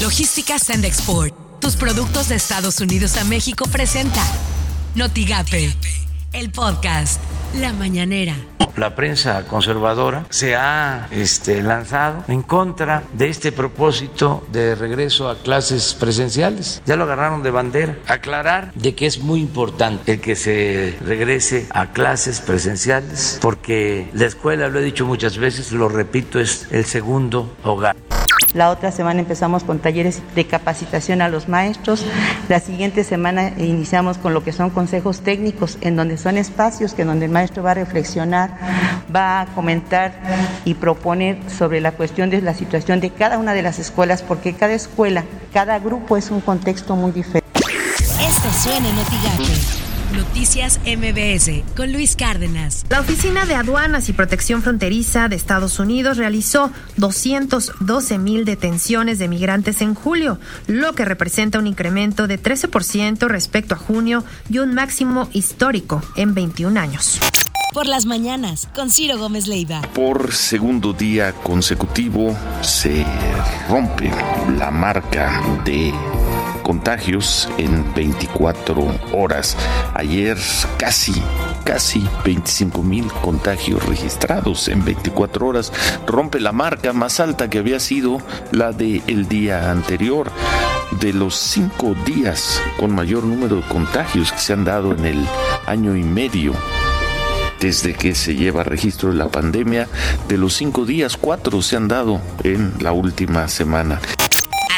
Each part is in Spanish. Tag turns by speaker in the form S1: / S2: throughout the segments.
S1: Logística Send Export. Tus productos de Estados Unidos a México presenta Notigape, el podcast La Mañanera.
S2: La prensa conservadora se ha este, lanzado en contra de este propósito de regreso a clases presenciales. Ya lo agarraron de bandera. Aclarar de que es muy importante el que se regrese a clases presenciales porque la escuela, lo he dicho muchas veces, lo repito, es el segundo hogar.
S3: La otra semana empezamos con talleres de capacitación a los maestros. La siguiente semana iniciamos con lo que son consejos técnicos, en donde son espacios que donde el maestro va a reflexionar, va a comentar y proponer sobre la cuestión de la situación de cada una de las escuelas, porque cada escuela, cada grupo es un contexto muy diferente.
S1: Esto suena en Noticias MBS con Luis Cárdenas.
S4: La Oficina de Aduanas y Protección Fronteriza de Estados Unidos realizó 212 mil detenciones de migrantes en julio, lo que representa un incremento de 13% respecto a junio y un máximo histórico en 21 años.
S1: Por las mañanas, con Ciro Gómez Leiva.
S5: Por segundo día consecutivo se rompe la marca de contagios en 24 horas. Ayer casi, casi 25 mil contagios registrados en 24 horas. Rompe la marca más alta que había sido la del el día anterior. De los cinco días con mayor número de contagios que se han dado en el año y medio desde que se lleva registro de la pandemia, de los cinco días, cuatro se han dado en la última semana.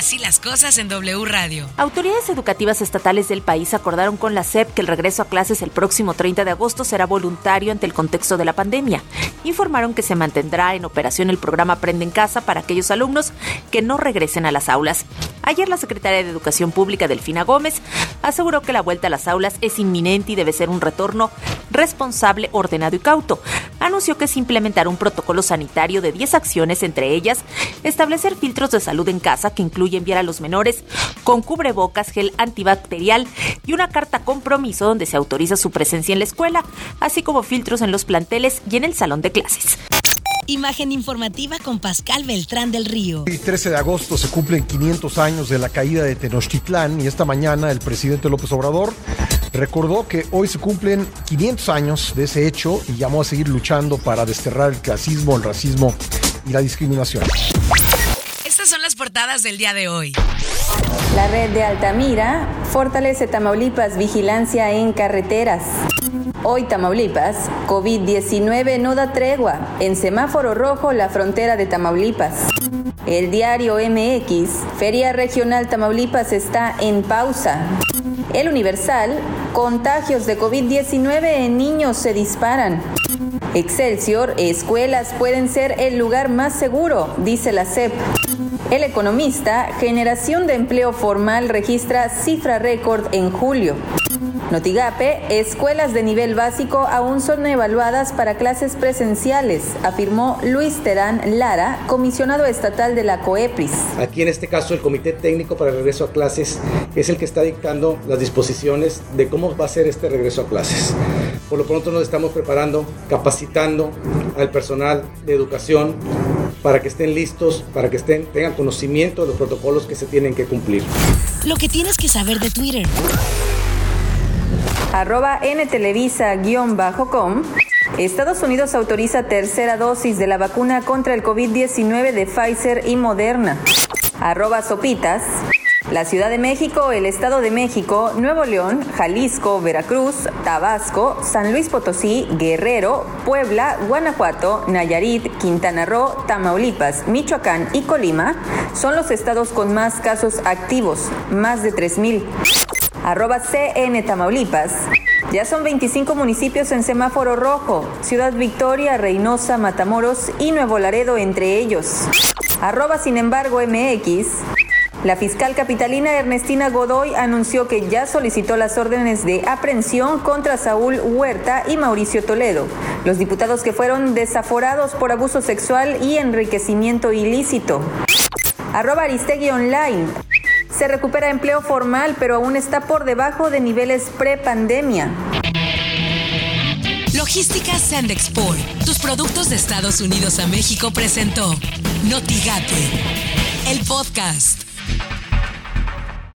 S1: Así las cosas en W Radio.
S6: Autoridades educativas estatales del país acordaron con la SEP que el regreso a clases el próximo 30 de agosto será voluntario ante el contexto de la pandemia. Informaron que se mantendrá en operación el programa Aprende en Casa para aquellos alumnos que no regresen a las aulas. Ayer la secretaria de Educación Pública, Delfina Gómez, aseguró que la vuelta a las aulas es inminente y debe ser un retorno responsable, ordenado y cauto. Anunció que se implementará un protocolo sanitario de 10 acciones, entre ellas establecer filtros de salud en casa que incluyen enviar a los menores con cubrebocas, gel antibacterial y una carta compromiso donde se autoriza su presencia en la escuela, así como filtros en los planteles y en el salón de clases.
S1: Imagen informativa con Pascal Beltrán del Río.
S7: El 13 de agosto se cumplen 500 años de la caída de Tenochtitlán y esta mañana el presidente López Obrador recordó que hoy se cumplen 500 años de ese hecho y llamó a seguir luchando para desterrar el clasismo, el racismo y la discriminación
S1: son las portadas del día de hoy.
S8: La red de Altamira fortalece Tamaulipas vigilancia en carreteras. Hoy Tamaulipas, COVID-19 no da tregua. En semáforo rojo la frontera de Tamaulipas. El diario MX, Feria Regional Tamaulipas está en pausa. El Universal, contagios de COVID-19 en niños se disparan. Excelsior, escuelas pueden ser el lugar más seguro, dice la CEP. El economista, generación de empleo formal registra cifra récord en julio. Notigape, escuelas de nivel básico aún son evaluadas para clases presenciales, afirmó Luis Terán Lara, comisionado estatal de la COEPRIS.
S9: Aquí en este caso el Comité Técnico para Regreso a Clases es el que está dictando las disposiciones de cómo va a ser este regreso a clases. Por lo pronto nos estamos preparando, capacitando al personal de educación para que estén listos, para que estén, tengan conocimiento de los protocolos que se tienen que cumplir.
S1: Lo que tienes que saber de Twitter.
S8: Arroba ntelevisa-com. Estados Unidos autoriza tercera dosis de la vacuna contra el COVID-19 de Pfizer y Moderna. Arroba sopitas. La Ciudad de México, el Estado de México, Nuevo León, Jalisco, Veracruz, Tabasco, San Luis Potosí, Guerrero, Puebla, Guanajuato, Nayarit, Quintana Roo, Tamaulipas, Michoacán y Colima son los estados con más casos activos, más de 3.000. Arroba CN Tamaulipas. Ya son 25 municipios en semáforo rojo, Ciudad Victoria, Reynosa, Matamoros y Nuevo Laredo entre ellos. Arroba sin embargo MX. La fiscal capitalina Ernestina Godoy anunció que ya solicitó las órdenes de aprehensión contra Saúl Huerta y Mauricio Toledo, los diputados que fueron desaforados por abuso sexual y enriquecimiento ilícito. Arroba Aristegui Online. Se recupera empleo formal, pero aún está por debajo de niveles pre-pandemia.
S1: Logística Sandexport, tus productos de Estados Unidos a México presentó Notigate, el podcast.